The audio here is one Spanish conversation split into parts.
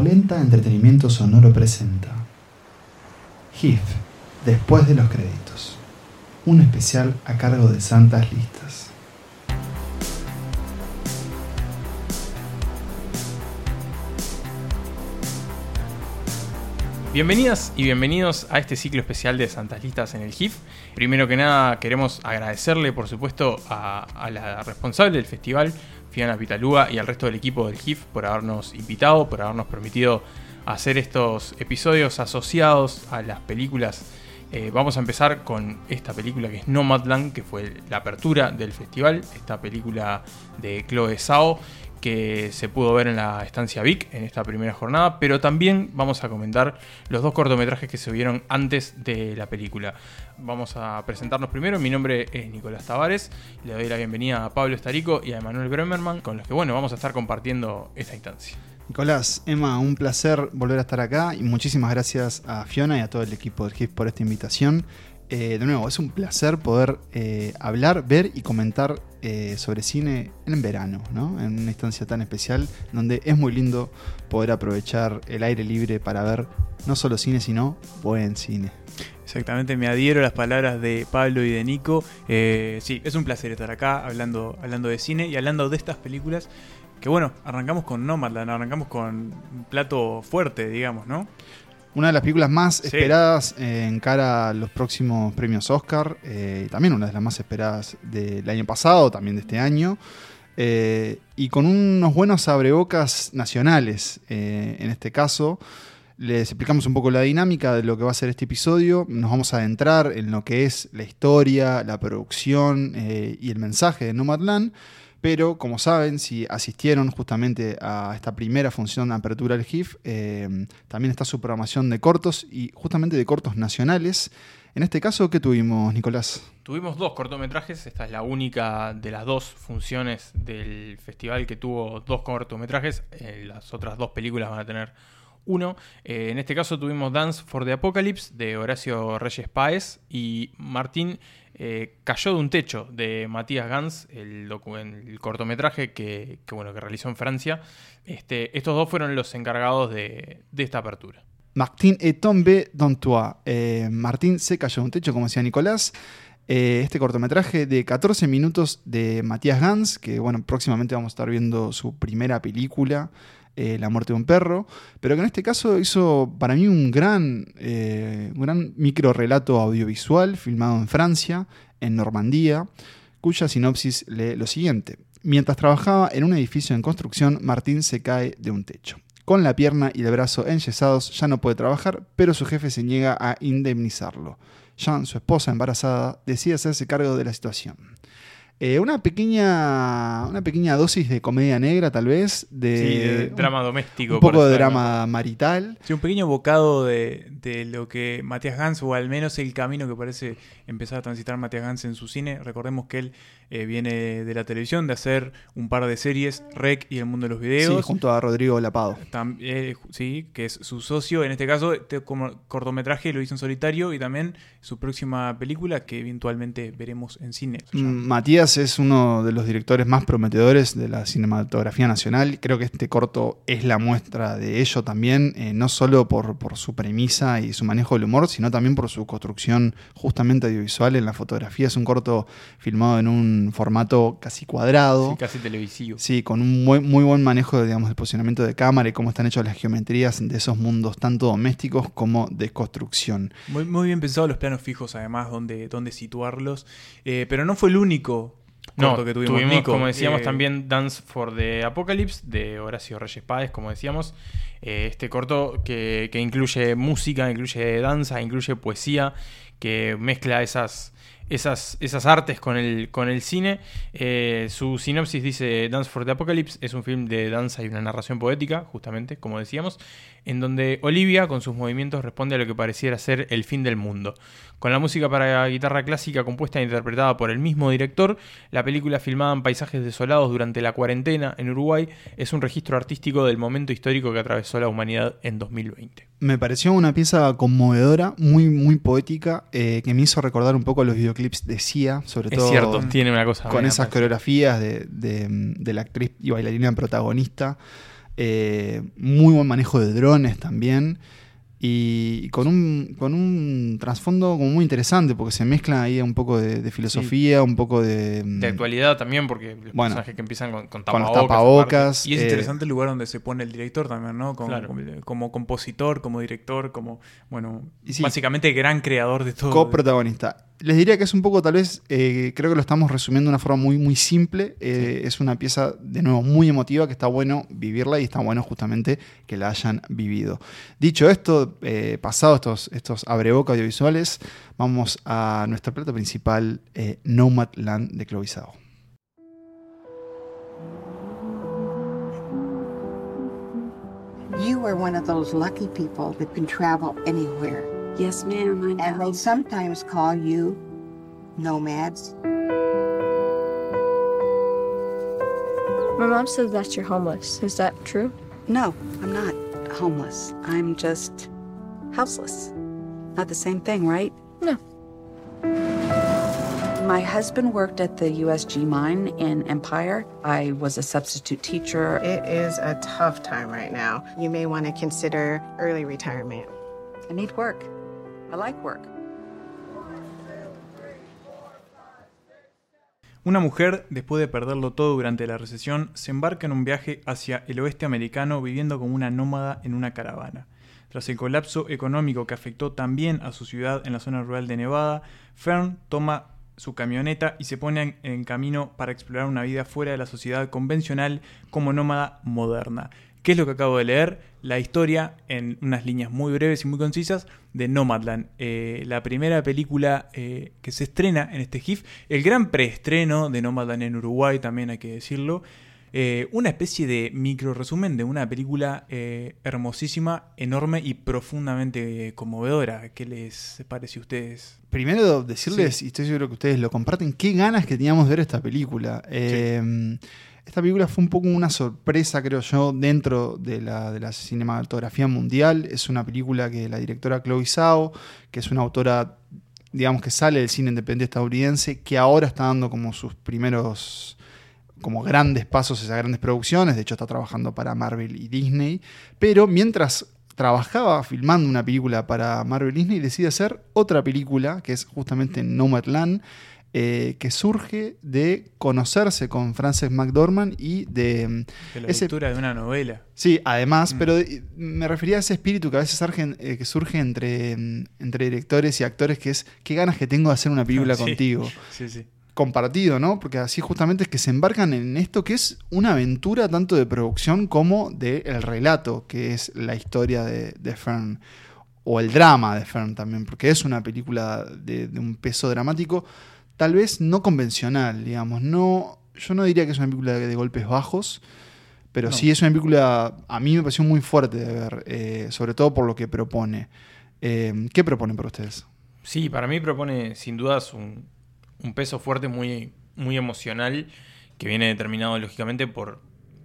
Polenta Entretenimiento Sonoro presenta GIF, después de los créditos. Un especial a cargo de Santas Listas. Bienvenidas y bienvenidos a este ciclo especial de Santas Listas en el GIF. Primero que nada queremos agradecerle por supuesto a, a la responsable del festival, Fiona Pitalúa, y al resto del equipo del GIF por habernos invitado, por habernos permitido hacer estos episodios asociados a las películas. Eh, vamos a empezar con esta película que es Nomadland, que fue la apertura del festival, esta película de Chloe Zhao que se pudo ver en la estancia Vic en esta primera jornada, pero también vamos a comentar los dos cortometrajes que se vieron antes de la película. Vamos a presentarnos primero, mi nombre es Nicolás Tavares, le doy la bienvenida a Pablo Estarico y a Emanuel Bremerman, con los que bueno, vamos a estar compartiendo esta instancia. Nicolás, Emma, un placer volver a estar acá y muchísimas gracias a Fiona y a todo el equipo del GIF por esta invitación. Eh, de nuevo, es un placer poder eh, hablar, ver y comentar eh, sobre cine en verano, ¿no? En una instancia tan especial donde es muy lindo poder aprovechar el aire libre para ver no solo cine, sino buen cine. Exactamente, me adhiero a las palabras de Pablo y de Nico. Sí, es un placer estar acá hablando, hablando de cine y hablando de estas películas. Que bueno, arrancamos con Nomadland, arrancamos con un plato fuerte, digamos, ¿no? Una de las películas más Sí. esperadas eh, en cara a los próximos premios Oscar, eh, también una de las más esperadas del año pasado, también de este año, eh, y con unos buenos abrebocas nacionales. eh, en este caso, les explicamos un poco la dinámica de lo que va a ser este episodio, nos vamos a adentrar en lo que es la historia, la producción eh, y el mensaje de Nomadland. Pero, como saben, si asistieron justamente a esta primera función de apertura del GIF, eh, también está su programación de cortos y justamente de cortos nacionales. En este caso, ¿qué tuvimos, Nicolás? Tuvimos dos cortometrajes, esta es la única de las dos funciones del festival que tuvo dos cortometrajes, eh, las otras dos películas van a tener uno. Eh, en este caso tuvimos Dance for the Apocalypse de Horacio Reyes Páez y Martín eh, Cayó de un techo de Matías Gans, el, cortometraje que, bueno, que realizó en Francia. Este, estos dos fueron los encargados de, esta apertura. Martín est tombé dans toi. Eh, Martín se cayó de un techo, como decía Nicolás. Este cortometraje de 14 minutos de Matías Gans, que bueno, próximamente vamos a estar viendo su primera película, eh, La muerte de un perro, pero que en este caso hizo para mí un gran, eh, gran micro relato audiovisual filmado en Francia, en Normandía, cuya sinopsis lee lo siguiente. Mientras trabajaba en un edificio en construcción, Martín se cae de un techo. Con la pierna y el brazo enyesados ya no puede trabajar, pero su jefe se niega a indemnizarlo. Jean, su esposa embarazada, decide hacerse cargo de la situación. Eh, una, pequeña, una pequeña dosis de comedia negra, tal vez, de, Sí, de drama doméstico. un poco de drama marital. Sí, un pequeño bocado de, de lo que Matías Gans, o al menos el camino que parece empezar a transitar Matías Gans en su cine. Recordemos que él eh, viene de la televisión, de hacer un par de series, Rec y El Mundo de los Sí, Videos. junto a Rodrigo Lapado. Tam- eh, sí, que es su socio. En este caso, este como cortometraje lo hizo en solitario y también su próxima película que eventualmente veremos en cine. Se es uno de los directores más prometedores de la cinematografía nacional. Creo que este corto es la muestra de ello también, eh, no solo por, por su premisa y su manejo del humor, sino también por su construcción justamente audiovisual en la fotografía. Es un corto filmado en un formato casi cuadrado. Sí, casi televisivo. Sí, con un muy, muy buen manejo digamos, del posicionamiento de cámara y cómo están hechas las geometrías de esos mundos, tanto domésticos como de construcción. Muy, muy bien pensados los planos fijos, además, donde, donde situarlos. Eh, pero no fue el único No, tuvimos, Nico. como decíamos, Eh, también Dance for the Apocalypse de Horacio Reyes Páez, como decíamos. Eh, este corto que, que incluye música, incluye danza, incluye poesía, que mezcla esas, esas, esas artes con el, con el cine. Eh, su sinopsis dice: Dance for the Apocalypse es un film de danza y una narración poética, justamente, como decíamos, en donde Olivia, con sus movimientos, responde a lo que pareciera ser el fin del mundo. Con la música para guitarra clásica compuesta e interpretada por el mismo director, la película filmada en paisajes desolados durante la cuarentena en Uruguay es un registro artístico del momento histórico que atravesó la humanidad en 2020. Me pareció una pieza conmovedora, muy, muy poética, eh, que me hizo recordar un poco los videoclips de Sia, sobre Es todo cierto, tiene una cosa con esas coreografías de, de- de la actriz y bailarina protagonista. Eh, muy buen manejo de drones también. Y con un, con un trasfondo como muy interesante, porque se mezcla ahí un poco de, de filosofía, un poco de... De actualidad también, porque los Bueno, personajes que empiezan con, con tapabocas. Y es eh, interesante el lugar donde se pone el director también, ¿no? Como, Claro. como, como compositor, como director, como, bueno, sí. básicamente gran creador de todo. coprotagonista. Les diría que es un poco, tal vez, eh, creo que lo estamos resumiendo de una forma muy, muy simple. Eh, Es una pieza, de nuevo, muy emotiva, que está bueno vivirla y está bueno justamente que la hayan vivido. Dicho esto, eh, pasado estos, estos abreboca audiovisuales, vamos a nuestro plato principal, eh, Nomadland de Chloe Zhao. You are one of those lucky people that can travel anywhere. Yes, ma'am, I And they sometimes call you nomads. My mom says that you're homeless. Is that true? No, I'm not homeless. I'm just houseless. Not the same thing, right? No. My husband worked at the USG mine in Empire. I was a substitute teacher. It is a tough time right now. You may want to consider early retirement. I need work. I like work. Una mujer, después de perderlo todo durante la recesión, se embarca en un viaje hacia el oeste americano viviendo como una nómada en una caravana. Tras el colapso económico que afectó también a su ciudad en la zona rural de Nevada, Fern toma su camioneta y se pone en, en camino para explorar una vida fuera de la sociedad convencional como nómada moderna. ¿Qué es lo que acabo de leer? La historia, en unas líneas muy breves y muy concisas, de Nomadland. Eh, la primera película eh, que se estrena en este GIF. El gran preestreno de Nomadland en Uruguay, también hay que decirlo. Eh, una especie de micro resumen de una película hermosísima, enorme y profundamente conmovedora. ¿Qué les parece a ustedes? Primero decirles, y estoy seguro que ustedes lo comparten, qué ganas que teníamos de ver esta película. Eh, esta película fue un poco una sorpresa, creo yo, dentro de la, de la cinematografía mundial. Es una película que la directora Chloe Zhao, que es una autora, digamos, que sale del cine independiente estadounidense, que ahora está dando como sus primeros como grandes pasos hacia grandes producciones, de hecho está trabajando para Marvel y Disney, pero mientras trabajaba filmando una película para Marvel y Disney, decide hacer otra película, que es justamente Nomadland, eh, que surge de conocerse con Frances McDormand y de... De la Ese- lectura de una novela. Sí, además, Mm. pero eh, me refería a ese espíritu que a veces surge, eh, que surge entre, mm, entre directores y actores, que es qué ganas que tengo de hacer una película Sí. contigo Sí, sí. compartido, ¿no? Porque así justamente es que se embarcan en esto que es una aventura tanto de producción como del relato, que es la historia de, de Fern. O el drama de Fern también, porque es una película de, de un peso dramático, tal vez no convencional, digamos. No, yo no diría que es una película de, de golpes bajos, pero No. sí es una película, a mí me pareció muy fuerte de ver, eh, sobre todo por lo que propone. Eh, ¿Qué propone para ustedes? Sí, para mí propone sin dudas un, un peso fuerte muy, muy emocional que viene determinado lógicamente por,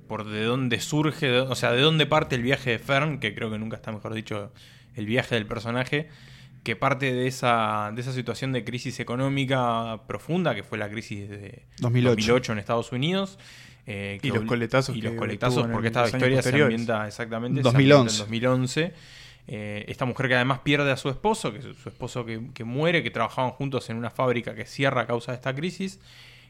por de dónde surge, o sea, de dónde parte el viaje de Fern, que creo que nunca está mejor dicho el viaje del personaje, que parte de esa, de esa situación de crisis económica profunda, que fue la crisis de 2008. en Estados Unidos. eh, Y los coletazos Y los coletazos, porque esta historia se ambienta exactamente se 2011. ambienta en 2011. Eh, esta mujer que además pierde a su esposo, que es su esposo que, que muere, que trabajaban juntos en una fábrica que cierra a causa de esta crisis.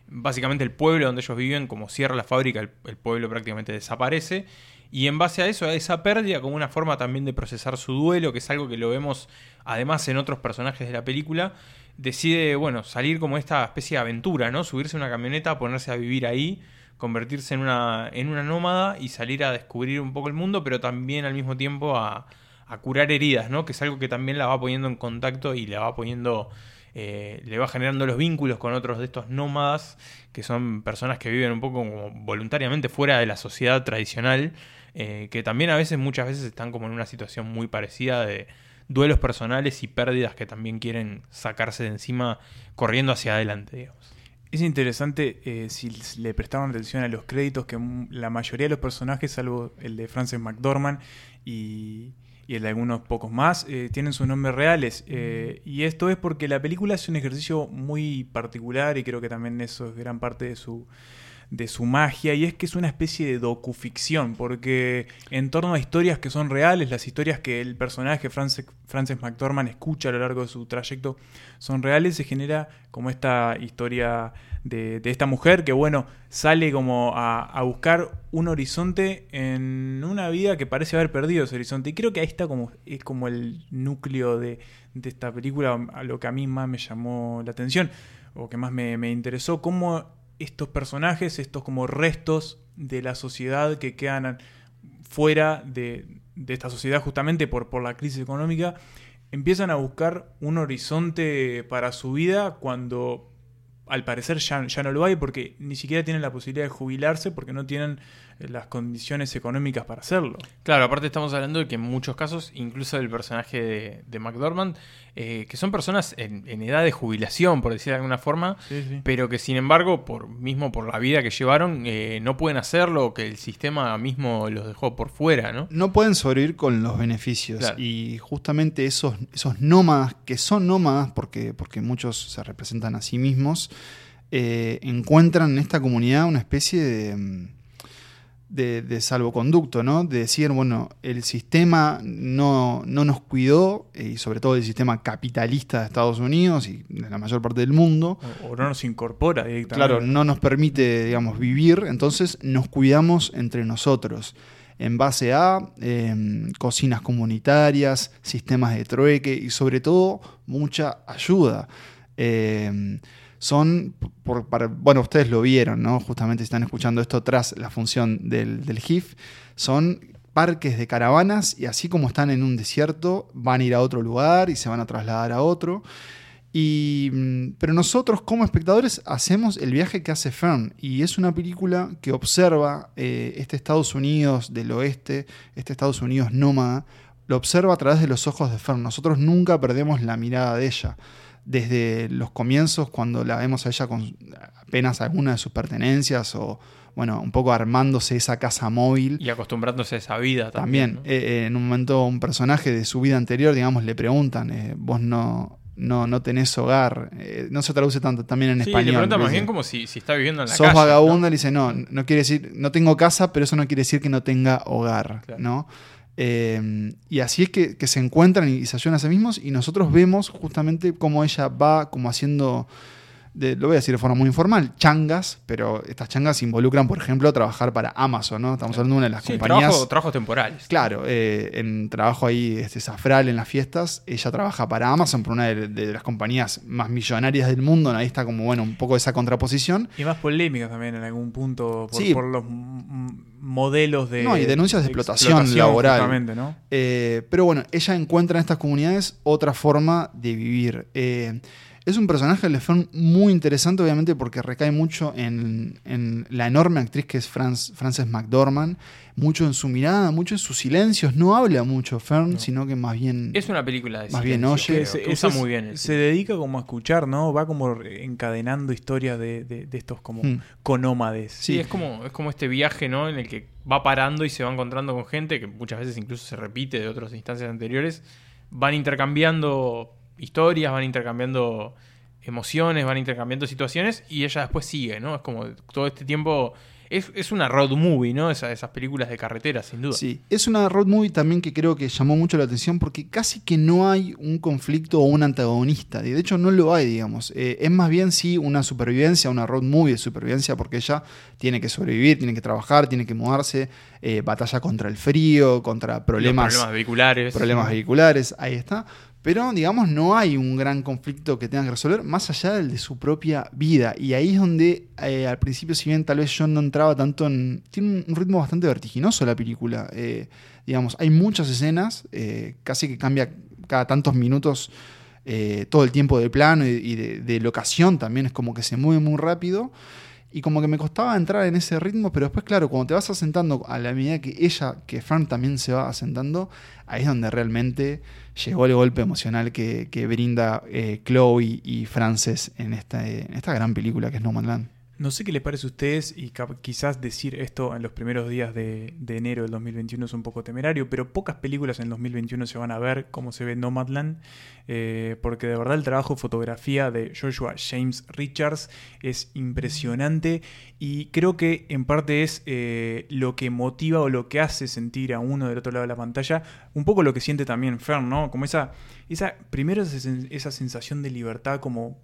Básicamente el pueblo donde ellos viven, como cierra la fábrica, el, el pueblo prácticamente desaparece. Y en base a eso, a esa pérdida, como una forma también de procesar su duelo, que es algo que lo vemos además en otros personajes de la película, decide, bueno, salir como esta especie de aventura, ¿no? Subirse a una camioneta, ponerse a vivir ahí, convertirse en una, en una nómada y salir a descubrir un poco el mundo, pero también al mismo tiempo a, a curar heridas, ¿no? Que es algo que también la va poniendo en contacto y le va poniendo, eh, le va generando los vínculos con otros de estos nómadas, que son personas que viven un poco como voluntariamente fuera de la sociedad tradicional, eh, que también a veces, muchas veces están como en una situación muy parecida de duelos personales y pérdidas que también quieren sacarse de encima corriendo hacia adelante, digamos. Es interesante eh, si le prestaron atención a los créditos que la mayoría de los personajes, salvo el de Frances McDormand y, y el de algunos pocos más, eh, tienen sus nombres reales. eh, y esto es porque la película es un ejercicio muy particular y creo que también eso es gran parte de su, de su magia y es que es una especie de docuficción, porque en torno a historias que son reales, las historias que el personaje Frances, Frances McDormand escucha a lo largo de su trayecto son reales, se genera como esta historia de, de esta mujer que, bueno, sale como a, a buscar un horizonte en una vida que parece haber perdido ese horizonte. Y creo que ahí está como, es como el núcleo de, de esta película, a lo que a mí más me llamó la atención, o que más me, me interesó, cómo estos personajes, estos como restos de la sociedad que quedan fuera de, de esta sociedad justamente por, por la crisis económica, empiezan a buscar un horizonte para su vida cuando al parecer ya, no lo hay porque ni siquiera tienen la posibilidad de jubilarse porque no tienen las condiciones económicas para hacerlo. Claro, aparte estamos hablando de que en muchos casos, incluso el personaje de, de McDormand, eh, que son personas en, en edad de jubilación, por decir de alguna forma, Sí, sí. pero que sin embargo, por mismo por la vida que llevaron, eh, no pueden hacerlo, o que el sistema mismo los dejó por fuera, ¿no? No pueden sobrevivir con los beneficios. Claro. Y justamente esos, esos nómadas, que son nómadas porque, porque muchos se representan a sí mismos, eh, encuentran en esta comunidad una especie de, mm, de, de salvoconducto, ¿no? De decir, bueno, el sistema no, no nos cuidó, eh, y sobre todo el sistema capitalista de Estados Unidos y de la mayor parte del mundo, O, o no nos incorpora directamente. Claro, no nos permite, digamos, vivir, entonces nos cuidamos entre nosotros. En base a eh, cocinas comunitarias, sistemas de trueque y sobre todo mucha ayuda. Eh, son, bueno, ustedes lo vieron, ¿no? Justamente están escuchando esto tras la función del, del GIF. Son parques de caravanas y así como están en un desierto, van a ir a otro lugar y se van a trasladar a otro. Y, mm, pero nosotros como espectadores hacemos el viaje que hace Fern y es una película que observa eh, este Estados Unidos del oeste, este Estados Unidos nómada, lo observa a través de los ojos de Fern. Nosotros nunca perdemos la mirada de ella. Desde los comienzos, cuando la vemos a ella con apenas alguna de sus pertenencias o, bueno, un poco armándose esa casa móvil. Y acostumbrándose a esa vida También, también. ¿no? eh, eh, en un momento un personaje de su vida anterior, digamos, le preguntan, eh, vos no, no, no tenés hogar, Eh, no se traduce tanto también en sí, español. le más bien como si, si está viviendo en la Sos calle. vagabundo, ¿no? le dice, no, no quiere decir, no tengo casa, pero eso no quiere decir que no tenga hogar, Claro. ¿no? Eh, y así es que, que se encuentran y se ayudan a sí mismos y nosotros vemos justamente cómo ella va como haciendo, de- lo voy a decir de forma muy informal, changas, pero estas changas involucran, por ejemplo, trabajar para Amazon, ¿no? Estamos hablando de una de las Sí, compañías... trabajo- trabajos temporales. Claro, eh, en trabajo ahí este Zafral en las fiestas, ella trabaja para Amazon, por una de, de las compañías más millonarias del mundo, ahí está como, bueno, un poco esa contraposición. Y más polémicas también en algún punto por, Sí. por los modelos de. No, y denuncias de explotación laboral. justamente, ¿no? Eh, pero bueno, ella encuentra en estas comunidades otra forma de vivir. Eh, es un personaje de Fern muy interesante, obviamente, porque recae mucho en, en la enorme actriz que es Franz- Frances McDormand, mucho en su mirada, mucho en sus silencios. No habla mucho Fern, No. sino que más bien... Es una película de Más bien oye. se, que usa es- muy bien se dedica como a escuchar, ¿no? Va como encadenando historias de, de- de estos como Hmm. conómades. Sí, Sí. es como, es como este viaje, ¿no? En el que va parando y se va encontrando con gente que muchas veces incluso se repite de otras instancias anteriores. Van intercambiando historias, van intercambiando emociones, van intercambiando situaciones y ella después sigue, ¿no? Es como todo este tiempo. Es, es una road movie, ¿no? Esa- esas películas de carretera, sin duda. Sí, es una road movie también que creo que llamó mucho la atención porque casi que no hay un conflicto o un antagonista. De hecho, no lo hay, digamos. Eh, es más bien sí una supervivencia, una road movie de supervivencia porque ella tiene que sobrevivir, tiene que trabajar, tiene que mudarse, eh, batalla contra el frío, contra problemas, problemas vehiculares. problemas vehiculares, ahí está. Pero, digamos, no hay un gran conflicto que tenga que resolver más allá del de su propia vida. Y ahí es donde, eh, al principio, si bien tal vez yo no entraba tanto en... Tiene un ritmo bastante vertiginoso la película. Eh, digamos, hay muchas escenas, eh, casi que cambia cada tantos minutos todo el tiempo de plano y, de locación también. Es como que se mueve muy rápido. Y como que me costaba entrar en ese ritmo, pero después, claro, cuando te vas asentando a la medida que ella, que Fran también se va asentando, ahí es donde realmente llegó el golpe emocional que, que brinda eh, Chloe y Frances en esta, en esta gran película que es No Man's Land. No sé qué les parece a ustedes y quizás decir esto en los primeros días de, de enero del 2021 es un poco temerario, pero pocas películas en 2021 se van a ver como se ve Nomadland, eh, porque de verdad el trabajo de fotografía de Joshua James Richards es impresionante y creo que en parte es eh, lo que motiva o lo que hace sentir a uno del otro lado de la pantalla, un poco lo que siente también Fern, ¿no? Como esa, esa primero esa sensación de libertad como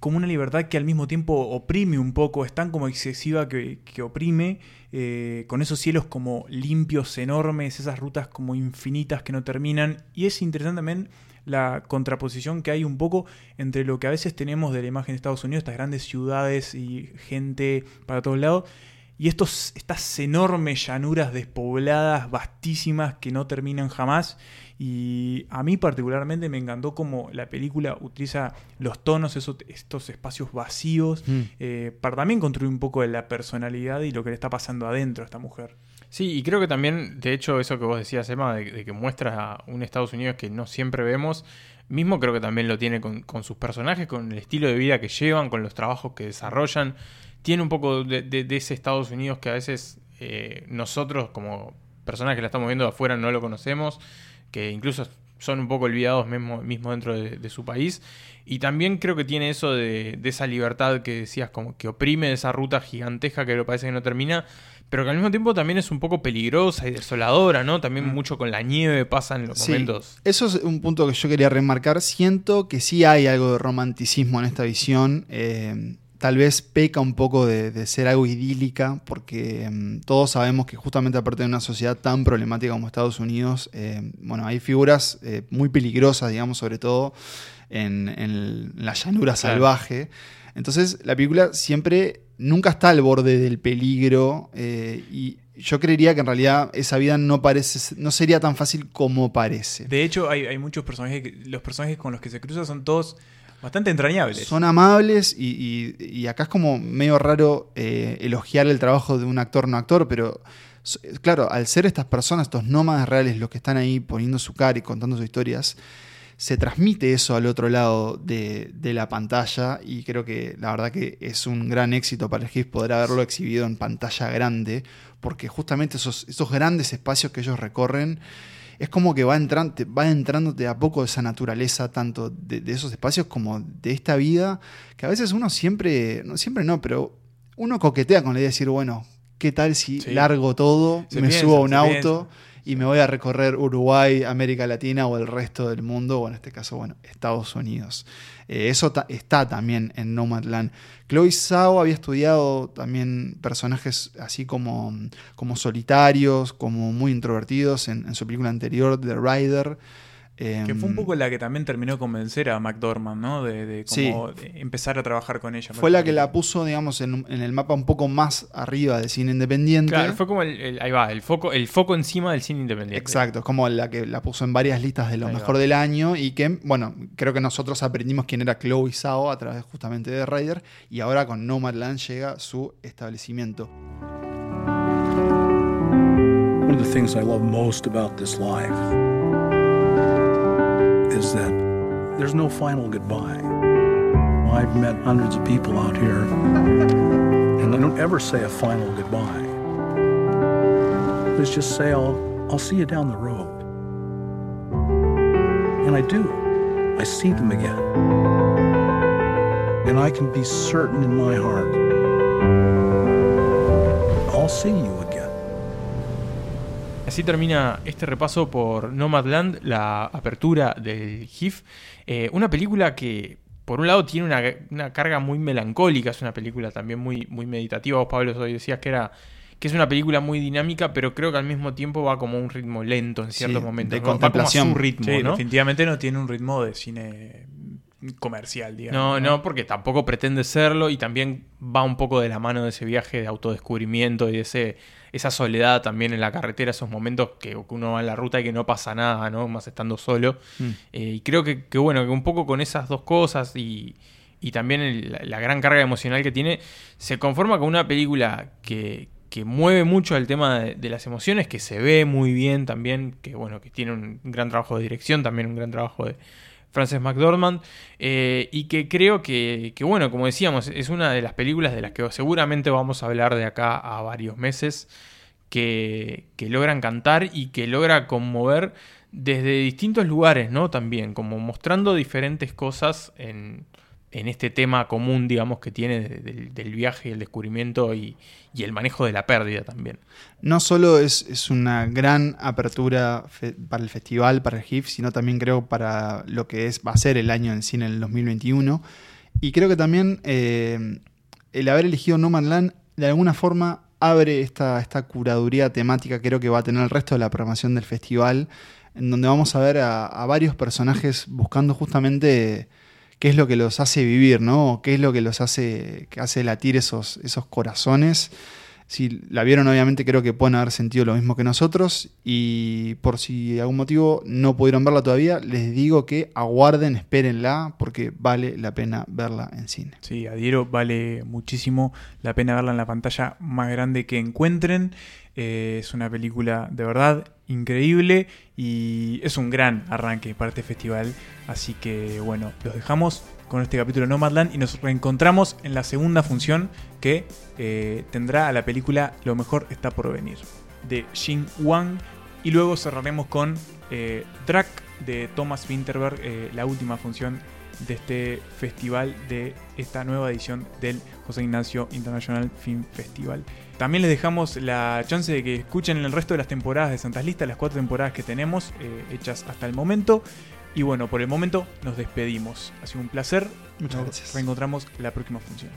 como una libertad que al mismo tiempo oprime un poco, es tan como excesiva que, que oprime, eh, con esos cielos como limpios, enormes, esas rutas como infinitas que no terminan. Y es interesante también la contraposición que hay un poco entre lo que a veces tenemos de la imagen de Estados Unidos, estas grandes ciudades y gente para todos lados, y estos, estas enormes llanuras despobladas, vastísimas, que no terminan jamás. Y a mí particularmente me encantó cómo la película utiliza los tonos, esos, estos espacios vacíos, Mm. eh, para también construir un poco de la personalidad y lo que le está pasando adentro a esta mujer. Sí, y creo que también, de hecho, eso que vos decías, Emma, de, de que muestra a un Estados Unidos que no siempre vemos, mismo creo que también lo tiene con, con sus personajes, con el estilo de vida que llevan, con los trabajos que desarrollan. Tiene un poco de, de- de ese Estados Unidos que a veces eh, nosotros, como personas que la estamos viendo de afuera, no lo conocemos, que incluso son un poco olvidados mismo, mismo dentro de, de su país. Y también creo que tiene eso de, de esa libertad que decías, como que oprime de esa ruta gigantesca que parece que no termina, pero que al mismo tiempo también es un poco peligrosa y desoladora, ¿no? También mucho con la nieve pasan los Sí, momentos. Eso es un punto que yo quería remarcar. Siento que sí hay algo de romanticismo en esta visión. Eh, tal vez peca un poco de, de ser algo idílica, porque mm, todos sabemos que justamente aparte de una sociedad tan problemática como Estados Unidos, eh, bueno, hay figuras eh, muy peligrosas, digamos, sobre todo en, en la llanura Claro. salvaje. Entonces, la película siempre, nunca está al borde del peligro eh, y yo creería que en realidad esa vida no parece, no sería tan fácil como parece. De hecho, hay, hay muchos personajes, que- los personajes con los que se cruza son todos bastante entrañables. Son amables y, y- acá es como medio raro eh, elogiar el trabajo de un actor no actor, pero claro, al ser estas personas, estos nómadas reales, los que están ahí poniendo su cara y contando sus historias, se transmite eso al otro lado de, de la pantalla y creo que la verdad que es un gran éxito para el GIF poder haberlo exhibido en pantalla grande, porque justamente esos, esos grandes espacios que ellos recorren es como que va entrando, va entrando de a poco esa naturaleza, tanto de, de esos espacios como de esta vida, que a veces uno siempre, no siempre no, pero uno coquetea con la idea de decir, bueno, ¿qué tal si Sí. largo todo, Se me piensa, subo a un auto y me voy a recorrer Uruguay, América Latina o el resto del mundo, o en este caso, bueno, Estados Unidos? Eh, eso está también en Nomadland. Chloe Zhao había estudiado también personajes así como, como solitarios, como muy introvertidos en su película anterior, The Rider. Que fue un poco la que también terminó de convencer a McDormand, ¿no? De, de Sí. como de empezar a trabajar con ella. Fue la que la puso, digamos, en, en el mapa un poco más arriba del cine independiente. Claro, fue como el, el- ahí va, el foco, el foco encima del cine independiente. Exacto, es como la que la puso en varias listas de lo Ahí mejor va. del año y que, bueno, creo que nosotros aprendimos quién era Chloe Zhao a través justamente de Rider y ahora con Nomadland llega su establecimiento. One of the things I love most about this life is that there's no final goodbye. I've met hundreds of people out here, and I don't ever say a final goodbye. Let's just say I'll, I'll see you down the road. And I do. I see them again. And I can be certain in my heart I'll see you again. Así termina este repaso por Nomadland, la apertura del GIF. Eh, una película que, por un lado, tiene una, una carga muy melancólica, es una película también muy, muy meditativa. Vos, Pablo, hoy decías que era que es una película muy dinámica, pero creo que al mismo tiempo va como a un ritmo lento en ciertos Sí, momentos. de ¿no? Va como a contemplación. su ritmo, Sí, ¿no? definitivamente no tiene un ritmo de cine comercial, digamos. No, no, porque tampoco pretende serlo y también va un poco de la mano de ese viaje de autodescubrimiento y de ese, esa soledad también en la carretera, esos momentos que uno va en la ruta y que no pasa nada, ¿no? Más estando solo. Mm. Eh, y creo que, que, bueno, que un poco con esas dos cosas y, y también el- la, la gran carga emocional que tiene, se conforma con una película que, que mueve mucho el tema de, de las emociones, que se ve muy bien también, que bueno, que tiene un gran trabajo de dirección, también un gran trabajo de Frances McDormand, eh, y que creo que, que, bueno, como decíamos, es una de las películas de las que seguramente vamos a hablar de acá a varios meses, que, que logran cantar y que logra conmover desde distintos lugares, ¿no? También, como mostrando diferentes cosas en, en este tema común, digamos, que tiene de- del, del viaje, el descubrimiento y, el manejo de la pérdida también. No solo es, es una gran apertura para el festival, para el GIF, sino también creo para lo que es va a ser el año en cine en el 2021. Y creo que también eh, el haber elegido No Man Land de alguna forma abre esta, esta curaduría temática, creo que va a tener el resto de la programación del festival, en donde vamos a ver a varios personajes buscando justamente qué es lo que los hace vivir, ¿no? ¿Qué es lo que los hace, que hace latir esos, esos corazones? Si la vieron, obviamente creo que pueden haber sentido lo mismo que nosotros. Y por si de algún motivo no pudieron verla todavía, les digo que aguarden, espérenla, porque vale la pena verla en cine. Sí, adhiero, vale muchísimo la pena verla en la pantalla más grande que encuentren. Eh, es una película de verdad increíble y es un gran arranque para este festival. Así que bueno, los dejamos con este capítulo de Nomadland y nos reencontramos en la segunda función que eh, tendrá a la película Lo mejor está por venir de Jin Wang y luego cerraremos con eh, Drac de Thomas Winterberg, eh, la última función de este festival, de esta nueva edición del José Ignacio International Film Festival. También les dejamos la chance de que escuchen el resto de las temporadas de Santas Listas, las cuatro temporadas que tenemos eh, hechas hasta el momento. Y bueno, por el momento nos despedimos. Ha sido un placer. Muchas nos gracias. reencontramos la próxima función.